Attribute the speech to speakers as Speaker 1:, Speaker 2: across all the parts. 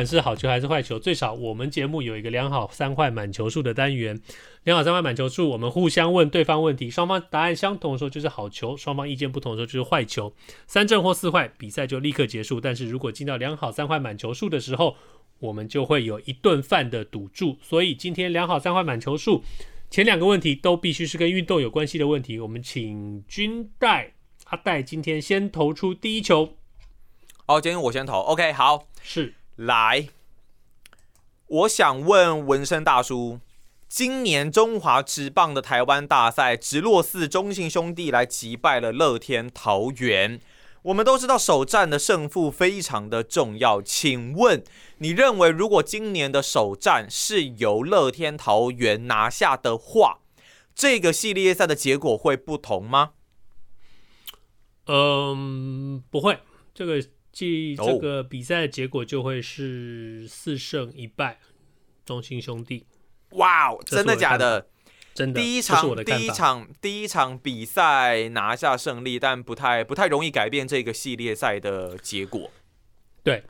Speaker 1: 管是好球还是坏球，最少我们节目有一个良好三坏满球数的单元。良好三坏满球数，我们互相问对方问题，双方答案相同的时候就是好球，双方意见不同的时候就是坏球。三正或四坏，比赛就立刻结束。但是如果进到良好三坏满球数的时候，我们就会有一顿饭的赌注。所以今天良好三坏满球数，前两个问题都必须是跟运动有关系的问题。我们请军代阿戴今天先投出第一球。
Speaker 2: 好，今天我先投。OK，好，
Speaker 1: 是。
Speaker 2: 来，我想问纹身大叔，今年中华职棒的台湾大赛，直落四中信兄弟来击败了乐天桃园。我们都知道首战的胜负非常的重要，请问你认为，如果今年的首战是由乐天桃园拿下的话，这个系列赛的结果会不同吗？
Speaker 1: 嗯，不会，这个。即这个比赛的结果就会是四胜一败，中心兄弟。
Speaker 2: 哇哦，真的假的？
Speaker 1: 真的。
Speaker 2: 第一场第一场第一场比赛拿下胜利，但不太不太容易改变这个系列赛的结果。
Speaker 1: 对，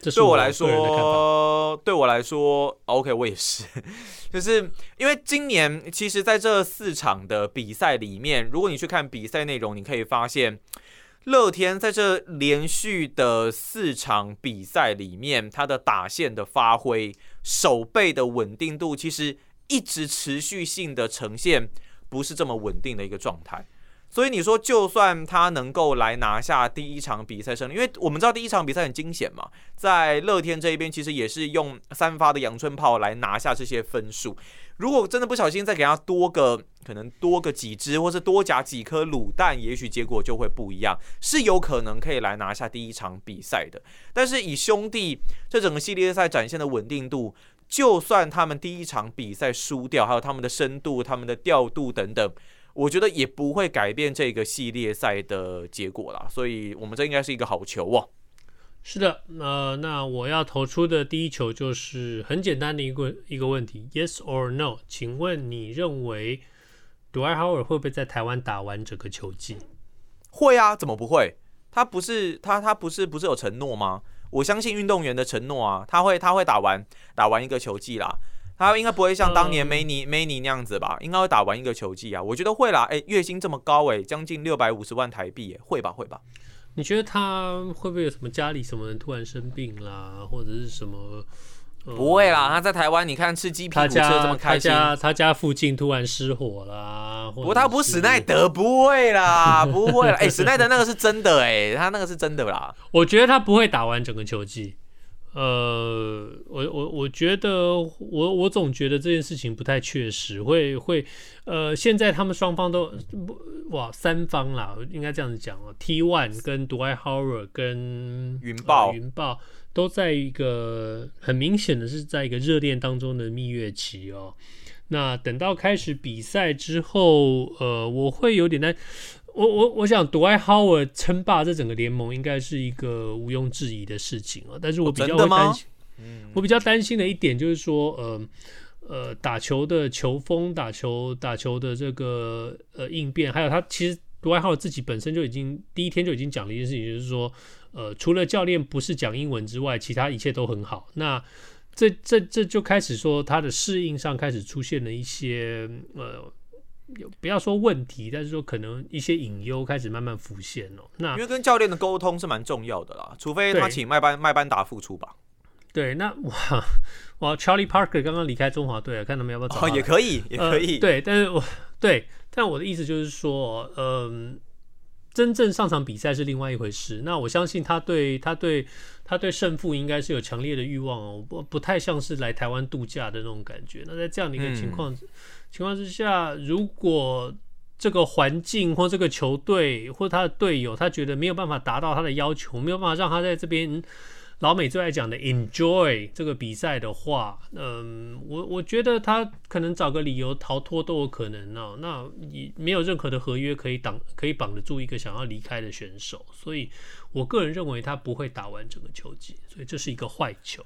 Speaker 1: 这
Speaker 2: 对我来说，对我来说，OK，我也是。就是因为今年其实在这四场的比赛里面，如果你去看比赛内容，你可以发现。乐天在这连续的四场比赛里面，他的打线的发挥、手背的稳定度，其实一直持续性的呈现不是这么稳定的一个状态。所以你说，就算他能够来拿下第一场比赛胜利，因为我们知道第一场比赛很惊险嘛，在乐天这一边其实也是用三发的阳春炮来拿下这些分数。如果真的不小心再给他多个可能多个几只，或是多夹几颗卤蛋，也许结果就会不一样，是有可能可以来拿下第一场比赛的。但是以兄弟这整个系列赛展现的稳定度，就算他们第一场比赛输掉，还有他们的深度、他们的调度等等。我觉得也不会改变这个系列赛的结果啦，所以我们这应该是一个好球哦。
Speaker 1: 是的，呃，那我要投出的第一球就是很简单的一个一个问题，Yes or No？请问你认为 Dwight Howard 会不会在台湾打完整个球季？
Speaker 2: 会啊，怎么不会？他不是他他不是不是有承诺吗？我相信运动员的承诺啊，他会他会打完打完一个球季啦。他应该不会像当年梅尼梅尼那样子吧？应该会打完一个球季啊！我觉得会啦。哎，月薪这么高哎，将近六百五十万台币，会吧？会吧？
Speaker 1: 你觉得他会不会有什么家里什么人突然生病啦，或者是什么？
Speaker 2: 不会啦，他在台湾，你看吃鸡皮车这么开心。
Speaker 1: 他家他家附近突然失火啦？
Speaker 2: 不，他不是史奈德，不会啦，不会啦。哎，史奈德那个是真的哎，他那个是真的啦。
Speaker 1: 我觉得他不会打完整个球季。呃，我我我觉得我我总觉得这件事情不太确实，会会呃，现在他们双方都哇三方啦，应该这样子讲哦，T1 跟 Dwight Howard 跟
Speaker 2: 云豹
Speaker 1: 云豹都在一个很明显的是在一个热恋当中的蜜月期哦。那等到开始比赛之后，呃，我会有点担。我我我想，Dwight Howard 称霸这整个联盟应该是一个毋庸置疑的事情啊。但是我比较会担心，我比较担心的一点就是说，呃呃，打球的球风、打球打球的这个呃应变，还有他其实 Dwight Howard 自己本身就已经第一天就已经讲了一件事情，就是说，呃，除了教练不是讲英文之外，其他一切都很好。那这这这就开始说他的适应上开始出现了一些呃。有不要说问题，但是说可能一些隐忧开始慢慢浮现哦。那
Speaker 2: 因为跟教练的沟通是蛮重要的啦，除非他请麦班麦班达复出吧。
Speaker 1: 对，那哇哇，Charlie Parker 刚刚离开中华队了，看他们要不要找？
Speaker 2: 哦，也可以，也可以。
Speaker 1: 呃、对，但是我对，但我的意思就是说，嗯、呃，真正上场比赛是另外一回事。那我相信他对他对他对胜负应该是有强烈的欲望哦，不不太像是来台湾度假的那种感觉。那在这样的一个情况。嗯情况之下，如果这个环境或这个球队或他的队友，他觉得没有办法达到他的要求，没有办法让他在这边老美最爱讲的 enjoy 这个比赛的话，嗯，我我觉得他可能找个理由逃脱都有可能哦。那你没有任何的合约可以挡，可以绑得住一个想要离开的选手，所以我个人认为他不会打完整个球季，所以这是一个坏球。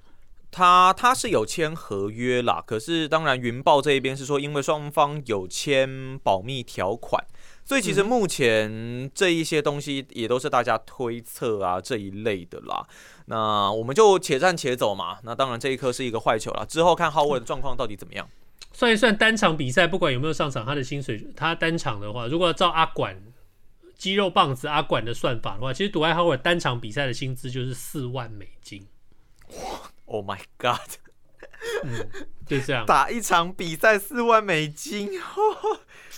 Speaker 2: 他他是有签合约啦，可是当然云豹这一边是说，因为双方有签保密条款。所以其实目前这一些东西也都是大家推测啊这一类的啦。那我们就且战且走嘛。那当然这一颗是一个坏球了，之后看 Howard 的状况到底怎么样。
Speaker 1: 算一算单场比赛，不管有没有上场，他的薪水，他单场的话，如果要照阿管肌肉棒子阿管的算法的话，其实杜爱 Howard 单场比赛的薪资就是四万美金。
Speaker 2: 哇，Oh my God！
Speaker 1: 嗯，就这样
Speaker 2: 打一场比赛四万美金。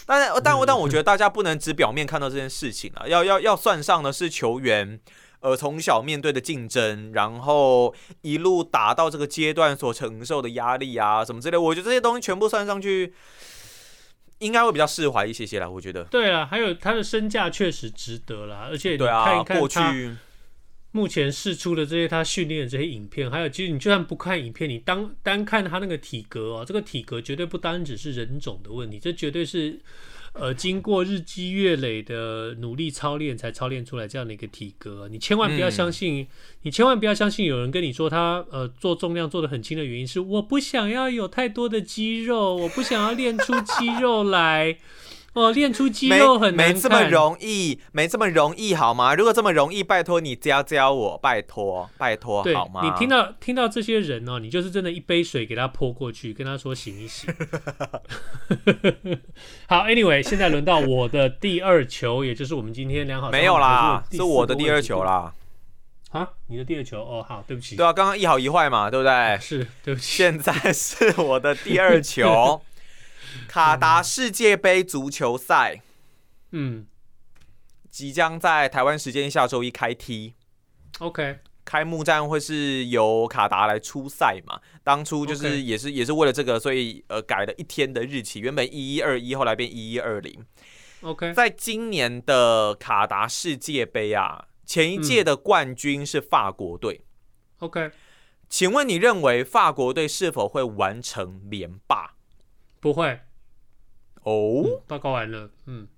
Speaker 2: 但是，但但我觉得大家不能只表面看到这件事情啊，要要要算上的是球员，呃，从小面对的竞争，然后一路打到这个阶段所承受的压力啊，什么之类。我觉得这些东西全部算上去，应该会比较释怀一些些啦。我觉得。
Speaker 1: 对啊，还有他的身价确实值得啦，而且你看一看过去。目前试出的这些他训练的这些影片，还有其实你就算不看影片，你当单看他那个体格哦，这个体格绝对不单只是人种的问题，这绝对是呃经过日积月累的努力操练才操练出来这样的一个体格。你千万不要相信，嗯、你千万不要相信有人跟你说他呃做重量做得很轻的原因是我不想要有太多的肌肉，我不想要练出肌肉来。哦，练出肌肉很难
Speaker 2: 没，没这么容易，没这么容易，好吗？如果这么容易，拜托你教教我，拜托，拜托，好吗？
Speaker 1: 你听到听到这些人哦，你就是真的一杯水给他泼过去，跟他说醒一醒。好，Anyway，现在轮到我的第二球，也就是我们今天良好
Speaker 2: 没有啦，是我的第二球啦。
Speaker 1: 啊，你的第二球哦，好，对不起。
Speaker 2: 对啊，刚刚一好一坏嘛，对不对？
Speaker 1: 啊、是，对不起。
Speaker 2: 现在是我的第二球。卡达世界杯足球赛，嗯，即将在台湾时间下周一开踢。
Speaker 1: OK，
Speaker 2: 开幕战会是由卡达来出赛嘛？当初就是也是也是为了这个，所以呃改了一天的日期，原本一一二一，后来变一一二零。
Speaker 1: OK，
Speaker 2: 在今年的卡达世界杯啊，前一届的冠军是法国队。
Speaker 1: OK，
Speaker 2: 请问你认为法国队是否会完成连霸？
Speaker 1: 不会。
Speaker 2: 哦、oh?
Speaker 1: 嗯，报告完了。嗯，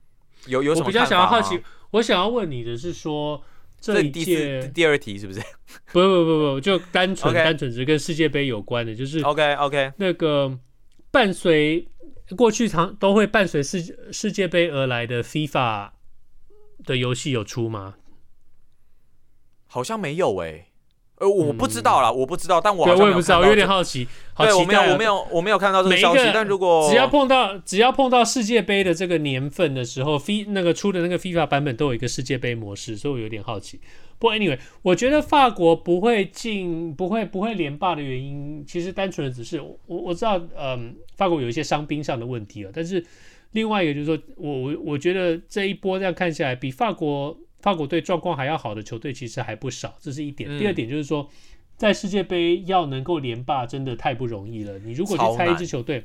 Speaker 2: 有有什么？
Speaker 1: 我比较想要好奇，我想要问你的是说，这一届
Speaker 2: 第，第二题是不是？
Speaker 1: 不不不不，就单纯.单纯是跟世界杯有关的，就是
Speaker 2: OK OK
Speaker 1: 那个伴随过去常都会伴随世世界杯而来的 FIFA 的游戏有出吗？
Speaker 2: 好像没有哎、欸。呃，我不知道啦，我不知道，但我
Speaker 1: 对我也不知道，我有点好奇。好奇，
Speaker 2: 对，我没有，我没有，我没有看到这个消息。但如果
Speaker 1: 只要碰到只要碰到世界杯的这个年份的时候，F 那个出的那个 FIFA 版本都有一个世界杯模式，所以我有点好奇。不过 anyway，我觉得法国不会进，不会不会连霸的原因，其实单纯的只是我我知道，嗯，法国有一些伤兵上的问题啊。但是另外一个就是说，我我我觉得这一波这样看下来，比法国。法国队状况还要好的球队其实还不少，这是一点。嗯、第二点就是说，在世界杯要能够连霸真的太不容易了。你如果去猜一支球队，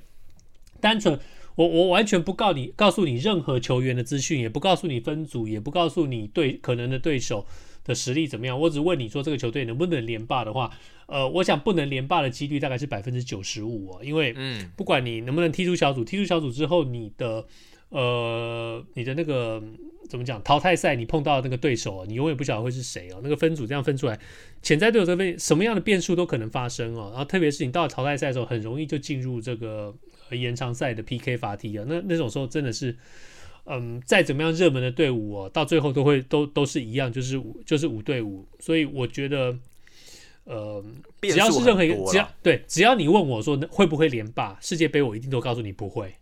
Speaker 1: 单纯我我完全不告你告诉你任何球员的资讯，也不告诉你分组，也不告诉你对可能的对手的实力怎么样，我只问你说这个球队能不能连霸的话，呃，我想不能连霸的几率大概是百分之九十五哦，因为不管你能不能踢出小组，踢出小组之后你的。呃，你的那个怎么讲？淘汰赛你碰到那个对手，你永远不晓得会是谁哦。那个分组这样分出来，潜在对手这边什么样的变数都可能发生哦。然后特别是你到了淘汰赛的时候，很容易就进入这个延长赛的 PK 法踢啊。那那种时候真的是，嗯，再怎么样热门的队伍哦，到最后都会都都是一样，就是五就是五对五。所以我觉得，呃，只要是任何一个，只要对，只要你问我说会不会连霸世界杯，我一定都告诉你不会。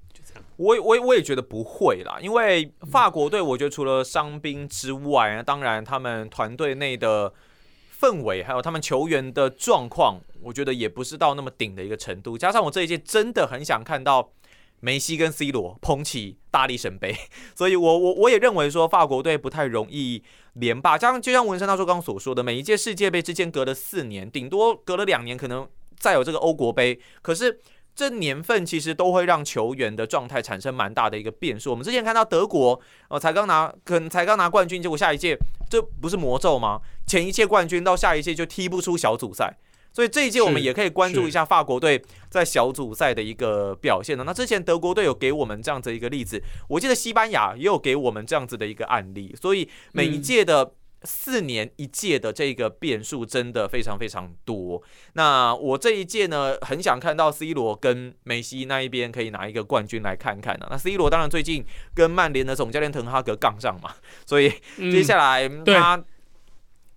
Speaker 2: 我我我也觉得不会啦，因为法国队，我觉得除了伤兵之外，当然他们团队内的氛围，还有他们球员的状况，我觉得也不是到那么顶的一个程度。加上我这一届真的很想看到梅西跟 C 罗捧起大力神杯，所以我我我也认为说法国队不太容易连霸。加上就像文山大叔刚刚所说的，每一届世界杯之间隔了四年，顶多隔了两年，可能再有这个欧国杯，可是。这年份其实都会让球员的状态产生蛮大的一个变数。我们之前看到德国哦，才刚拿可能才刚拿冠军，结果下一届这不是魔咒吗？前一届冠军到下一届就踢不出小组赛，所以这一届我们也可以关注一下法国队在小组赛的一个表现呢。那之前德国队有给我们这样子一个例子，我记得西班牙也有给我们这样子的一个案例，所以每一届的、嗯。四年一届的这个变数真的非常非常多。那我这一届呢，很想看到 C 罗跟梅西那一边可以拿一个冠军来看看呢、啊。那 C 罗当然最近跟曼联的总教练滕哈格杠上嘛，所以接下来他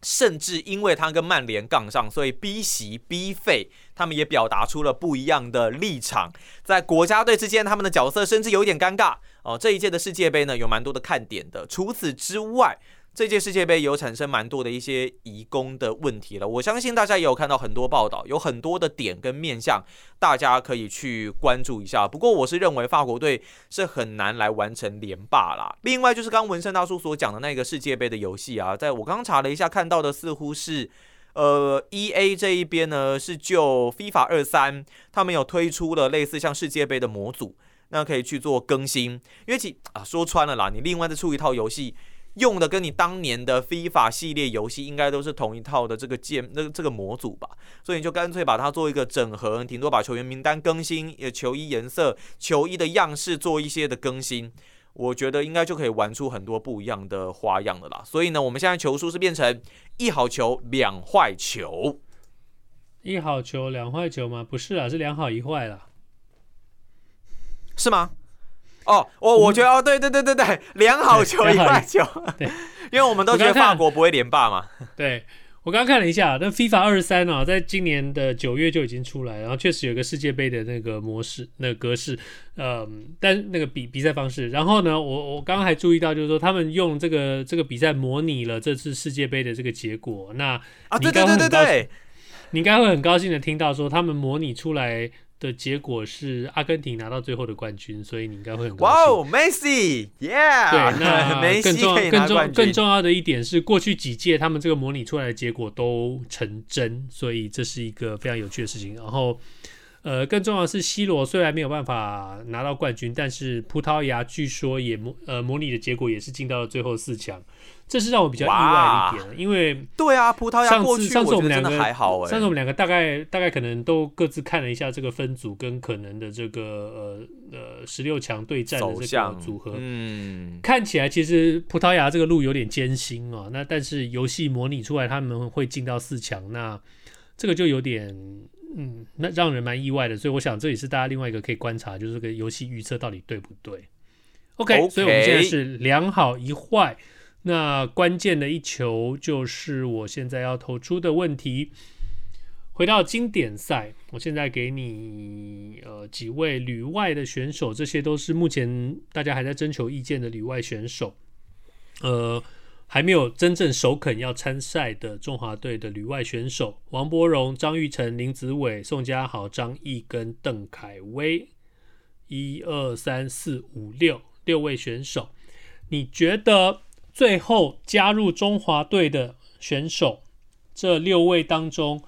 Speaker 2: 甚至因为他跟曼联杠上，所以逼席 B 费他们也表达出了不一样的立场，在国家队之间他们的角色甚至有点尴尬哦。这一届的世界杯呢，有蛮多的看点的。除此之外，这届世界杯有产生蛮多的一些移工的问题了，我相信大家也有看到很多报道，有很多的点跟面向，大家可以去关注一下。不过我是认为法国队是很难来完成连霸啦。另外就是刚文森大叔所讲的那个世界杯的游戏啊，在我刚刚查了一下，看到的似乎是，呃，EA 这一边呢是就 FIFA 二三，他们有推出了类似像世界杯的模组，那可以去做更新。因为其啊说穿了啦，你另外再出一套游戏。用的跟你当年的 FIFA 系列游戏应该都是同一套的这个键，那这个模组吧，所以你就干脆把它做一个整合，顶多把球员名单更新，也球衣颜色、球衣的样式做一些的更新，我觉得应该就可以玩出很多不一样的花样了啦。所以呢，我们现在球数是变成一好球两坏球，
Speaker 1: 一好球两坏球吗？不是啊，是两好一坏啦，
Speaker 2: 是吗？哦，我我觉得哦，对对对对对，两 好球一坏球，
Speaker 1: 对，
Speaker 2: 因为我们都觉得法国不会连霸嘛。
Speaker 1: 对，我刚刚看了一下，那 FIFA 二三啊，在今年的九月就已经出来，然后确实有一个世界杯的那个模式、那个格式，嗯，但那个比比赛方式。然后呢，我我刚刚还注意到，就是说他们用这个这个比赛模拟了这次世界杯的这个结果。那
Speaker 2: 啊，对对对对对，
Speaker 1: 你应该会很高兴的听到说他们模拟出来。的结果是阿根廷拿到最后的冠军，所以你应该会很。
Speaker 2: 哇哦，梅西，Yeah！
Speaker 1: 对，那 更重要、更重、更重要的一点是，过去几届他们这个模拟出来的结果都成真，所以这是一个非常有趣的事情。然后，呃，更重要的是，C 罗虽然没有办法拿到冠军，但是葡萄牙据说也模呃模拟的结果也是进到了最后四强。这是让我比较意外的一点，因为
Speaker 2: 对啊，葡萄牙上次
Speaker 1: 上次我们两个
Speaker 2: 还好哎，
Speaker 1: 上次我们两个大概大概可能都各自看了一下这个分组跟可能的这个呃呃十六强对战的这个组合，
Speaker 2: 嗯，
Speaker 1: 看起来其实葡萄牙这个路有点艰辛哦。那但是游戏模拟出来他们会进到四强，那这个就有点嗯，那让人蛮意外的。所以我想这也是大家另外一个可以观察，就是这个游戏预测到底对不对？OK，, okay. 所以我们现在是两好一坏。那关键的一球就是我现在要投出的问题。回到经典赛，我现在给你呃几位旅外的选手，这些都是目前大家还在征求意见的旅外选手，呃，还没有真正首肯要参赛的中华队的旅外选手：王柏荣、张玉成、林子伟、宋家豪、张毅跟邓凯威。一二三四五六六位选手，你觉得？最后加入中华队的选手，这六位当中，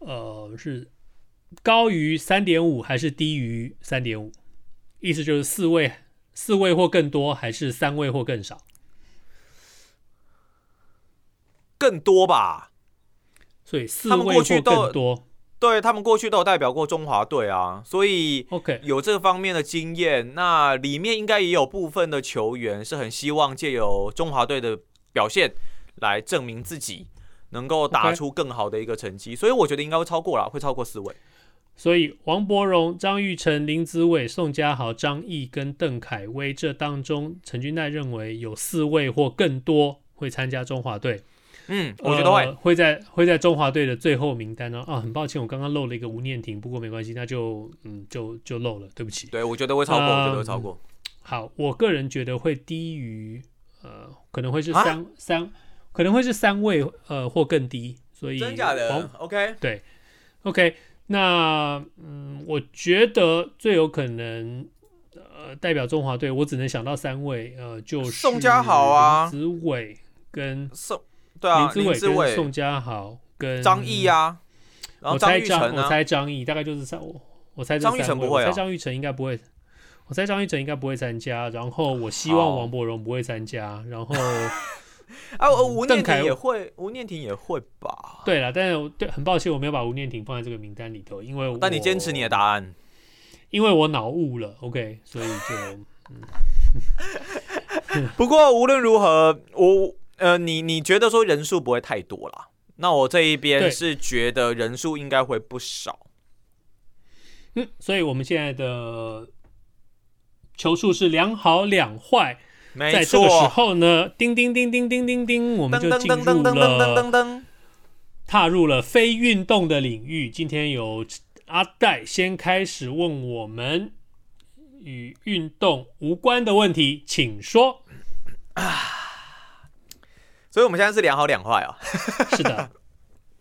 Speaker 1: 呃，是高于三点五还是低于三点五？意思就是四位，四位或更多，还是三位或更少？
Speaker 2: 更多吧。
Speaker 1: 所以四位或更多。
Speaker 2: 对，他们过去都有代表过中华队啊，所以 OK 有这方面的经验。那里面应该也有部分的球员是很希望借由中华队的表现来证明自己，能够打出更好的一个成绩。所以我觉得应该会超过了，会超过四位。
Speaker 1: 所以王柏荣、张玉成、林子伟、宋家豪、张毅跟邓凯威这当中，陈君奈认为有四位或更多会参加中华队。
Speaker 2: 嗯，我觉得会、
Speaker 1: 呃、会在会在中华队的最后名单呢。啊，很抱歉，我刚刚漏了一个吴念婷，不过没关系，那就嗯就就漏了，对不起。
Speaker 2: 对，我觉得会超过，呃、我觉得会超过。
Speaker 1: 好，我个人觉得会低于呃，可能会是三、啊、三，可能会是三位呃或更低，所以
Speaker 2: 真假的？OK，
Speaker 1: 对，OK，那嗯，我觉得最有可能呃代表中华队，我只能想到三位，呃，就是
Speaker 2: 宋家豪啊，
Speaker 1: 林子伟跟
Speaker 2: 宋。对啊，
Speaker 1: 林志伟跟宋佳豪跟
Speaker 2: 张毅啊，然后张玉成
Speaker 1: 我猜张毅大概就是三我我猜
Speaker 2: 张玉成不会、啊，
Speaker 1: 我猜张玉成应该不会，我猜张玉成应该不会参加。然后我希望王柏荣不会参加。然后
Speaker 2: 啊，吴念婷也会，吴念婷也会吧？
Speaker 1: 对了，但是对，很抱歉我没有把吴念婷放在这个名单里头，因为
Speaker 2: 但你坚持你的答案，
Speaker 1: 因为我脑雾了。OK，所以就嗯。
Speaker 2: 不过无论如何，我呃，你你觉得说人数不会太多啦？那我这一边是觉得人数应该会不少。
Speaker 1: 嗯，所以我们现在的球数是两好两坏。
Speaker 2: 没错。
Speaker 1: 在这个时候呢，叮叮叮叮叮叮叮，我们就进入了踏入了非运动的领域。今天有阿戴先开始问我们。与运动无关的问题，请说。
Speaker 2: 啊，所以我们现在是两好两坏哦。
Speaker 1: 是的，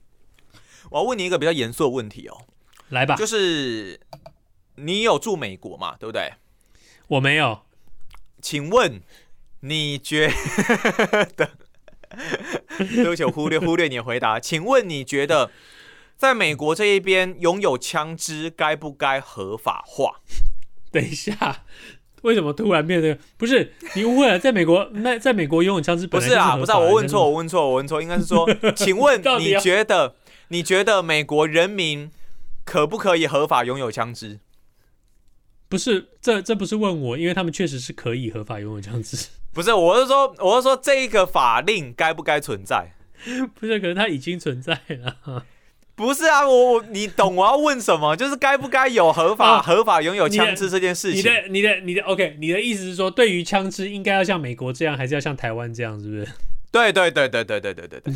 Speaker 2: 我要问你一个比较严肃的问题哦。
Speaker 1: 来吧，
Speaker 2: 就是你有住美国嘛？对不对？
Speaker 1: 我没有。
Speaker 2: 请问你觉得？对不起，我忽略忽略你的回答。请问你觉得，在美国这一边拥有枪支该不该合法化？
Speaker 1: 等一下，为什么突然变得不是？你误会了，在美国，那在美国拥有枪支
Speaker 2: 不是啊，不是啊，我问错，我问错，我问错，应该是说，请问你觉得，你觉得美国人民可不可以合法拥有枪支？
Speaker 1: 不是，这这不是问我，因为他们确实是可以合法拥有枪支。
Speaker 2: 不是，我是说，我是说，这一个法令该不该存在？
Speaker 1: 不是，可是它已经存在了。
Speaker 2: 不是啊，我我你懂我要问什么？就是该不该有合法、啊、合法拥有枪支这件事情？
Speaker 1: 你的、你的、你的、你的，OK，你的意思是说，对于枪支应该要像美国这样，还是要像台湾这样，是不是？
Speaker 2: 对对对对对对对对对。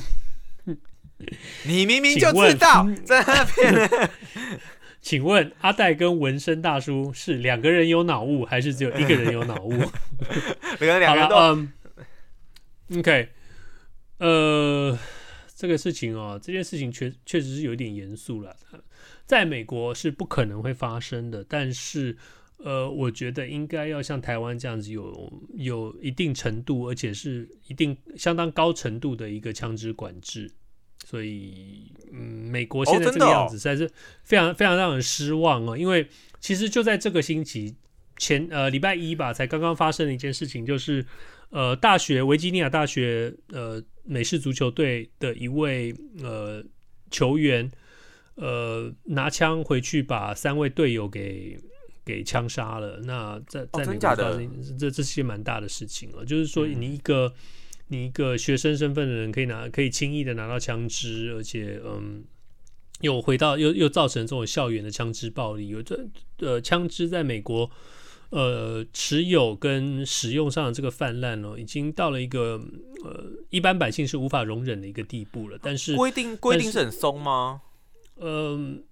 Speaker 2: 你明明就知道在那边。
Speaker 1: 请问阿戴跟纹身大叔是两个人有脑雾，还是只有一个人有脑雾？
Speaker 2: 两个人都。
Speaker 1: 嗯、OK，呃。这个事情哦，这件事情确确实是有点严肃了。在美国是不可能会发生的，但是呃，我觉得应该要像台湾这样子有有一定程度，而且是一定相当高程度的一个枪支管制。所以，嗯，美国现在这个样子实在是非常非常让人失望哦。因为其实就在这个星期前呃礼拜一吧，才刚刚发生的一件事情，就是呃大学维吉尼亚大学呃。美式足球队的一位呃球员，呃拿枪回去把三位队友给给枪杀了。那在在美国发生，哦、这这是一件蛮大的事情了。就是说，你一个、嗯、你一个学生身份的人，可以拿可以轻易的拿到枪支，而且嗯，又回到又又造成这种校园的枪支暴力。有这呃枪支在美国。呃，持有跟使用上的这个泛滥哦，已经到了一个呃一般百姓是无法容忍的一个地步了。但是
Speaker 2: 规定规定是很松吗？
Speaker 1: 嗯，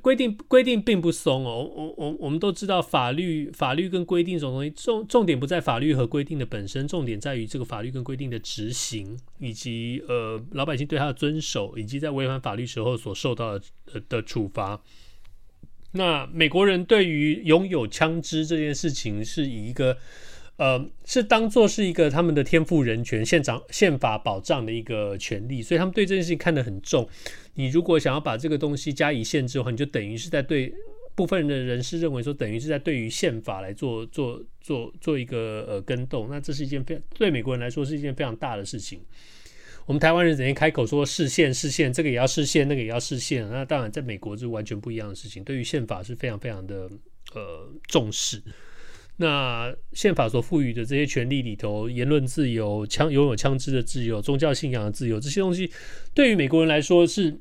Speaker 1: 规定规定并不松哦。我我我们都知道法律法律跟规定这种东西重重点不在法律和规定的本身，重点在于这个法律跟规定的执行，以及呃老百姓对它的遵守，以及在违反法律时候所受到的的，的处罚。那美国人对于拥有枪支这件事情，是以一个呃，是当做是一个他们的天赋人权、宪长宪法保障的一个权利，所以他们对这件事情看得很重。你如果想要把这个东西加以限制的话，你就等于是在对部分人的人士认为说，等于是在对于宪法来做做做做一个呃跟动。那这是一件非常对美国人来说是一件非常大的事情。我们台湾人整天开口说视宪视宪，这个也要视宪，那个也要视宪。那当然，在美国是完全不一样的事情。对于宪法是非常非常的呃重视。那宪法所赋予的这些权利里头，言论自由、枪拥有枪支的自由、宗教信仰的自由，这些东西对于美国人来说是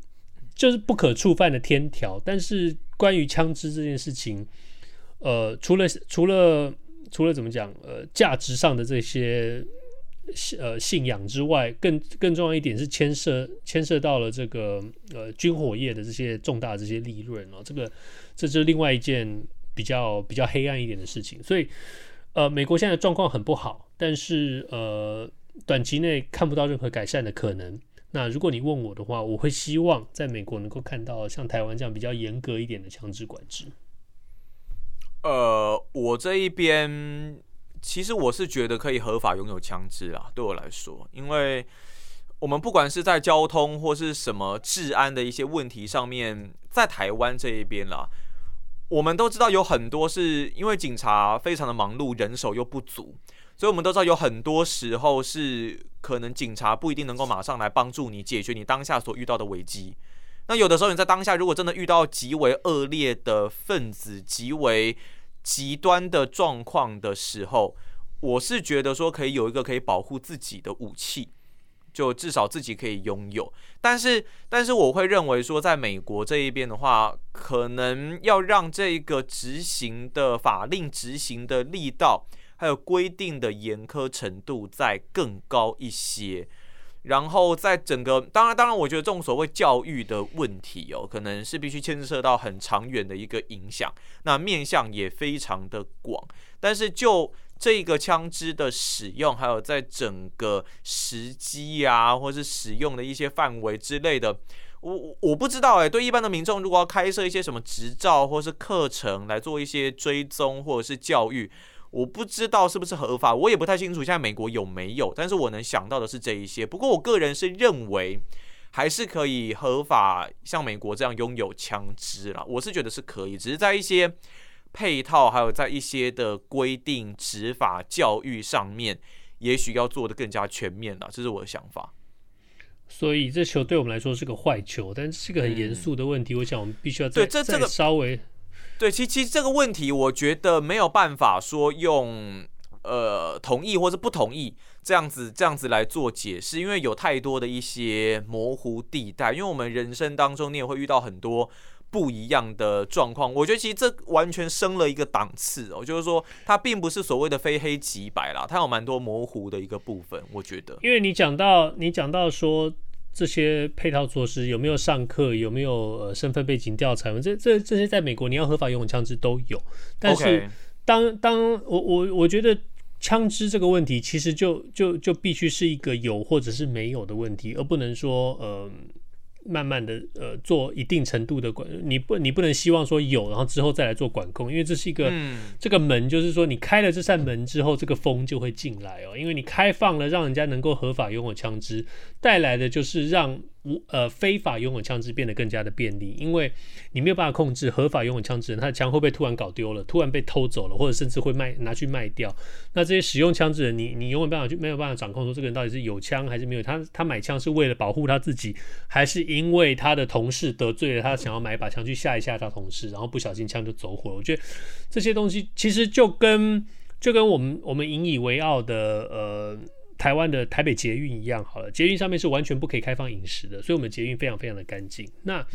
Speaker 1: 就是不可触犯的天条。但是关于枪支这件事情，呃，除了除了除了怎么讲，呃，价值上的这些。呃，信仰之外，更更重要一点是牵涉牵涉到了这个呃军火业的这些重大这些利润哦，这个这是另外一件比较比较黑暗一点的事情。所以呃，美国现在状况很不好，但是呃，短期内看不到任何改善的可能。那如果你问我的话，我会希望在美国能够看到像台湾这样比较严格一点的枪支管制。
Speaker 2: 呃，我这一边。其实我是觉得可以合法拥有枪支啊，对我来说，因为我们不管是在交通或是什么治安的一些问题上面，在台湾这一边啦，我们都知道有很多是因为警察非常的忙碌，人手又不足，所以我们都知道有很多时候是可能警察不一定能够马上来帮助你解决你当下所遇到的危机。那有的时候你在当下如果真的遇到极为恶劣的分子、极为极端的状况的时候，我是觉得说可以有一个可以保护自己的武器。就至少自己可以拥有，但是，但是我会认为说，在美国这一边的话，可能要让这个执行的法令执行的力道，还有规定的严苛程度再更高一些。然后，在整个，当然，当然，我觉得这种所谓教育的问题哦，可能是必须牵涉到很长远的一个影响，那面向也非常的广，但是就。这个枪支的使用，还有在整个时机啊，或是使用的一些范围之类的，我我不知道哎。对一般的民众，如果要开设一些什么执照或是课程来做一些追踪或者是教育，我不知道是不是合法，我也不太清楚现在美国有没有。但是我能想到的是这一些。不过我个人是认为，还是可以合法像美国这样拥有枪支啦。我是觉得是可以，只是在一些。配套还有在一些的规定、执法、教育上面，也许要做得更加全面了。这是我的想法。
Speaker 1: 所以这球对我们来说是个坏球，但是是个很严肃的问题。嗯、我想我们必须要再对这这个稍微
Speaker 2: 对，其其实这个问题，我觉得没有办法说用呃同意或者不同意这样子这样子来做解释，因为有太多的一些模糊地带。因为我们人生当中，你也会遇到很多。不一样的状况，我觉得其实这完全升了一个档次哦，就是说它并不是所谓的非黑即白啦，它有蛮多模糊的一个部分，我觉得。
Speaker 1: 因为你讲到你讲到说这些配套措施有没有上课，有没有呃身份背景调查，这这这些在美国你要合法拥有枪支都有，但是当当我我我觉得枪支这个问题其实就就就必须是一个有或者是没有的问题，而不能说呃。慢慢的，呃，做一定程度的管，你不，你不能希望说有，然后之后再来做管控，因为这是一个，嗯、这个门就是说，你开了这扇门之后，这个风就会进来哦，因为你开放了，让人家能够合法拥有枪支，带来的就是让。无呃，非法拥有枪支变得更加的便利，因为你没有办法控制合法拥有枪支人，他的枪会不会突然搞丢了，突然被偷走了，或者甚至会卖拿去卖掉。那这些使用枪支人，你你永远办法就没有办法掌控说这个人到底是有枪还是没有。他他买枪是为了保护他自己，还是因为他的同事得罪了他，想要买一把枪去吓一吓他同事，然后不小心枪就走火了。我觉得这些东西其实就跟就跟我们我们引以为傲的呃。台湾的台北捷运一样好了，捷运上面是完全不可以开放饮食的，所以我们捷运非常非常的干净。那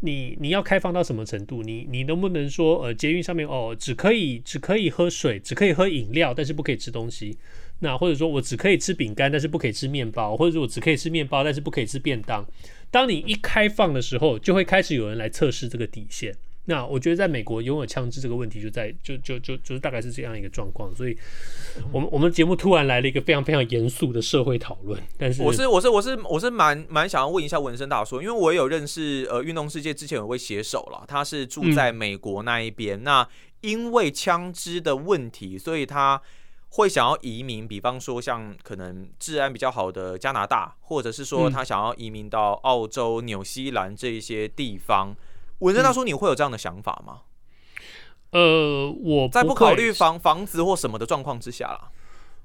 Speaker 1: 你你要开放到什么程度？你你能不能说呃捷运上面哦只可以只可以喝水，只可以喝饮料，但是不可以吃东西？那或者说我只可以吃饼干，但是不可以吃面包，或者说我只可以吃面包，但是不可以吃便当？当你一开放的时候，就会开始有人来测试这个底线。那我觉得在美国拥有枪支这个问题就在就就就就是大概是这样一个状况，所以我们我们节目突然来了一个非常非常严肃的社会讨论。但是
Speaker 2: 我是我是我是我是蛮蛮想要问一下文生大叔，因为我有认识呃运动世界之前有位写手了，他是住在美国那一边，嗯、那因为枪支的问题，所以他会想要移民，比方说像可能治安比较好的加拿大，或者是说他想要移民到澳洲、纽西兰这一些地方。文生大叔，你会有这样的想法吗？
Speaker 1: 呃，我
Speaker 2: 在不考虑房房子或什么的状况之下啦，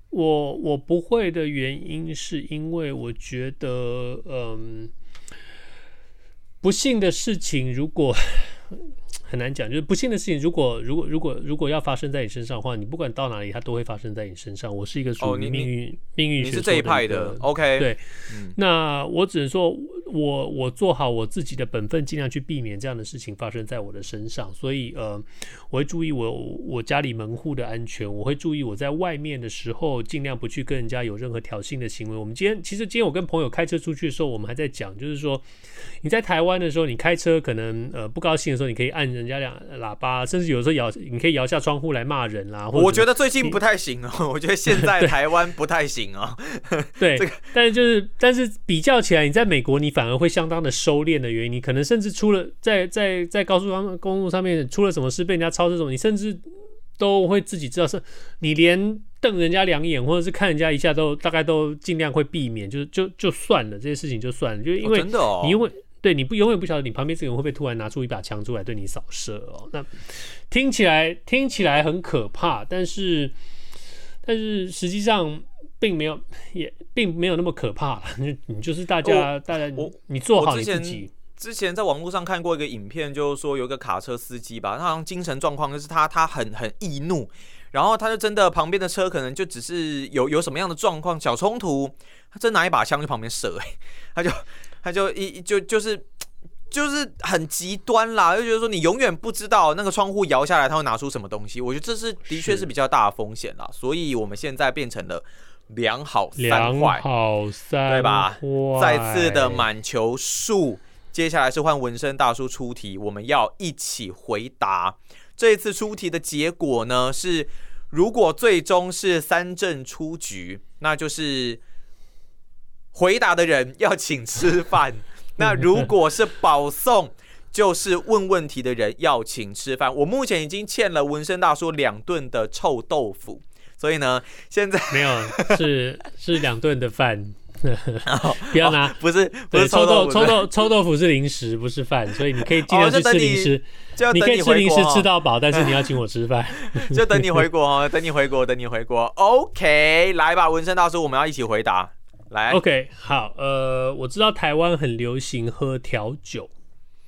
Speaker 1: 我我不会的原因是因为我觉得，嗯，不幸的事情如果。很难讲，就是不幸的事情，如果如果如果如果要发生在你身上的话，你不管到哪里，它都会发生在你身上。我是一个属于命运、哦、命运，学是
Speaker 2: 这一派的，OK？
Speaker 1: 对，
Speaker 2: 嗯、
Speaker 1: 那我只能说，我我做好我自己的本分，尽量去避免这样的事情发生在我的身上。所以，呃，我会注意我我家里门户的安全，我会注意我在外面的时候，尽量不去跟人家有任何挑衅的行为。我们今天其实今天我跟朋友开车出去的时候，我们还在讲，就是说你在台湾的时候，你开车可能呃不高兴的时候，你可以按。人家两喇叭，甚至有时候摇，你可以摇下窗户来骂人啦。
Speaker 2: 我觉得最近不太行哦，我觉得现在台湾不太行哦。
Speaker 1: 对，这个，但是就是，但是比较起来，你在美国，你反而会相当的收敛的原因，你可能甚至出了在在在高速上公路上面出了什么事，被人家超这种，你甚至都会自己知道是，你连瞪人家两眼，或者是看人家一下都，都大概都尽量会避免，就就就算了，这些事情就算了，就因为你因为。对，你不永远不晓得你旁边这个人会不会突然拿出一把枪出来对你扫射哦。那听起来听起来很可怕，但是但是实际上并没有，也并没有那么可怕。你你就是大家、哦、大家你，你做好你自己。
Speaker 2: 之前在网络上看过一个影片，就是说有一个卡车司机吧，他好像精神状况就是他他很很易怒，然后他就真的旁边的车可能就只是有有什么样的状况小冲突，他真拿一把枪去旁边射、欸，他就。他就一就就是就是很极端啦，就觉得说你永远不知道那个窗户摇下来他会拿出什么东西。我觉得这是的确是比较大的风险啦，所以我们现在变成了两好三
Speaker 1: 坏，好三坏，
Speaker 2: 对吧？再次的满球数，接下来是换纹身大叔出题，我们要一起回答。这一次出题的结果呢是，如果最终是三阵出局，那就是。回答的人要请吃饭，那如果是保送，就是问问题的人要请吃饭。我目前已经欠了纹身大叔两顿的臭豆腐，所以呢，现在
Speaker 1: 没有是 是两顿的饭，不要拿，
Speaker 2: 不是不是
Speaker 1: 臭豆臭豆臭豆腐是零食，不是饭，所以你可以尽量去吃零食，你可以吃零食吃到饱，但是你要请我吃饭，
Speaker 2: 就等你回国哦，等你回国，等你回国，OK，来吧，纹身大叔，我们要一起回答。来
Speaker 1: ，OK，好，呃，我知道台湾很流行喝调酒，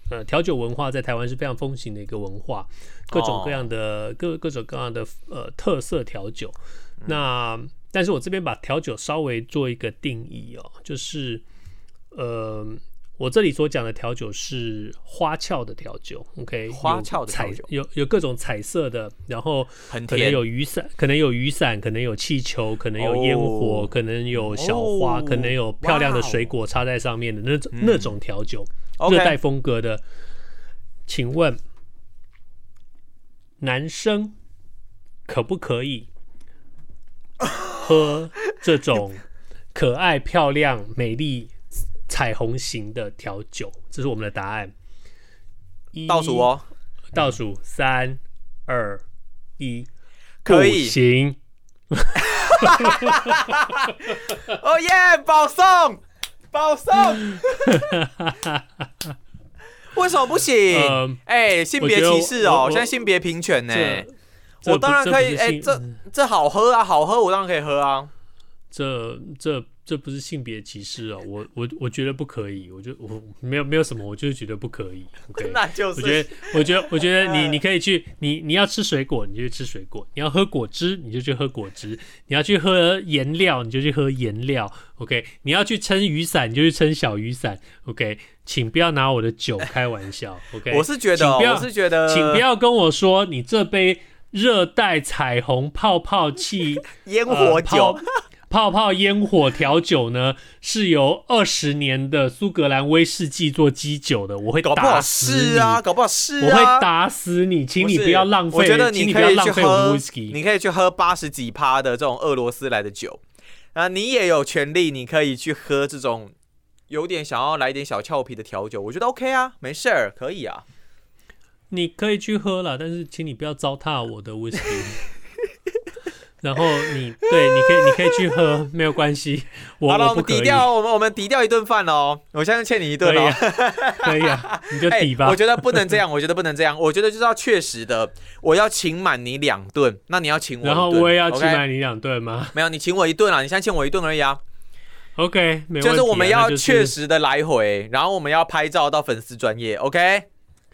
Speaker 1: 呃，调酒文化在台湾是非常风行的一个文化，各种各样的、oh. 各各种各样的呃特色调酒。那，但是我这边把调酒稍微做一个定义哦，就是，呃。我这里所讲的调酒是花俏的调酒，OK，
Speaker 2: 花俏的调酒。
Speaker 1: 有有各种彩色的，然后可能有雨伞，可能有雨伞，可能有气球，可能有烟火，可能有小花，可能有漂亮的水果插在上面的那种那种调酒，热带风格的。请问男生可不可以喝这种 可爱、漂亮、美丽？彩虹型的调酒，这是我们的答案。
Speaker 2: 倒数哦，
Speaker 1: 倒数三二一，
Speaker 2: 可以
Speaker 1: 行。
Speaker 2: 哦耶，保送，保送。为什么不行？哎、性别歧视哦，现在性别平权呢。我当然可以，哎、欸，这这好喝啊，好喝，我当然可以喝啊。
Speaker 1: 这这。这不是性别歧视哦，我我我觉得不可以，我就我没有没有什么，我就是觉得不可以。Okay?
Speaker 2: 那就是，
Speaker 1: 我觉得我觉得我觉得你 你可以去，你你要吃水果你就去吃水果，你要喝果汁你就去喝果汁，你要去喝颜料你就去喝颜料。OK，你要去撑雨伞你就去撑小雨伞。OK，请不要拿我的酒开玩笑。OK，
Speaker 2: 我是觉得，我是觉得，
Speaker 1: 请不要跟我说你这杯热带彩虹泡泡气
Speaker 2: 烟火酒。呃
Speaker 1: 泡泡烟火调酒呢，是由二十年的苏格兰威士忌做基酒的，我会打死你。
Speaker 2: 搞不好是啊，
Speaker 1: 我会打死你，请你不要浪费。
Speaker 2: 我觉得你可以去喝，
Speaker 1: 你，
Speaker 2: 你可以去喝八十几趴的这种俄罗斯来的酒啊，你也有权利，你可以去喝这种有点想要来点小俏皮的调酒，我觉得 OK 啊，没事儿，可以啊，
Speaker 1: 你可以去喝了，但是请你不要糟蹋我的威士忌。然后你对，你可以，你可以去喝，没有关系。我
Speaker 2: 好了，
Speaker 1: 我
Speaker 2: 们抵掉，我们我们抵掉一顿饭哦。我现在欠你一顿哦。
Speaker 1: 可以啊，你就抵吧。
Speaker 2: 欸，我觉得不能这样，我觉得不能这样。我觉得就是要确实的，我要请满你两顿，那你要请我。
Speaker 1: 然后我也要请满你两顿吗？
Speaker 2: 没有，你请我一顿啊。你现在欠我一顿而已啊。
Speaker 1: OK，没问题啊，
Speaker 2: 就是我们要确实的来回，然后我们要拍照到粉丝专业。OK。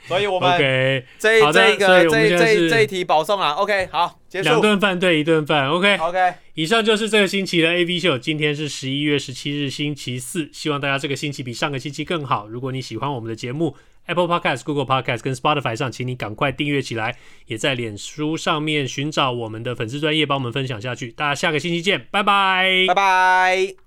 Speaker 2: 所以我们
Speaker 1: OK，
Speaker 2: 这这个这这这一题保送了。OK，好，结束。
Speaker 1: 两顿饭对一顿饭。OK
Speaker 2: OK，
Speaker 1: 以上就是这个星期的 AV 秀。今天是十一月十七日，星期四。希望大家这个星期比上个星期更好。如果你喜欢我们的节目，Apple Podcast、Google Podcast 跟 Spotify 上，请你赶快订阅起来。也在脸书上面寻找我们的粉丝专业，帮我们分享下去。大家下个星期见，拜拜，
Speaker 2: 拜拜。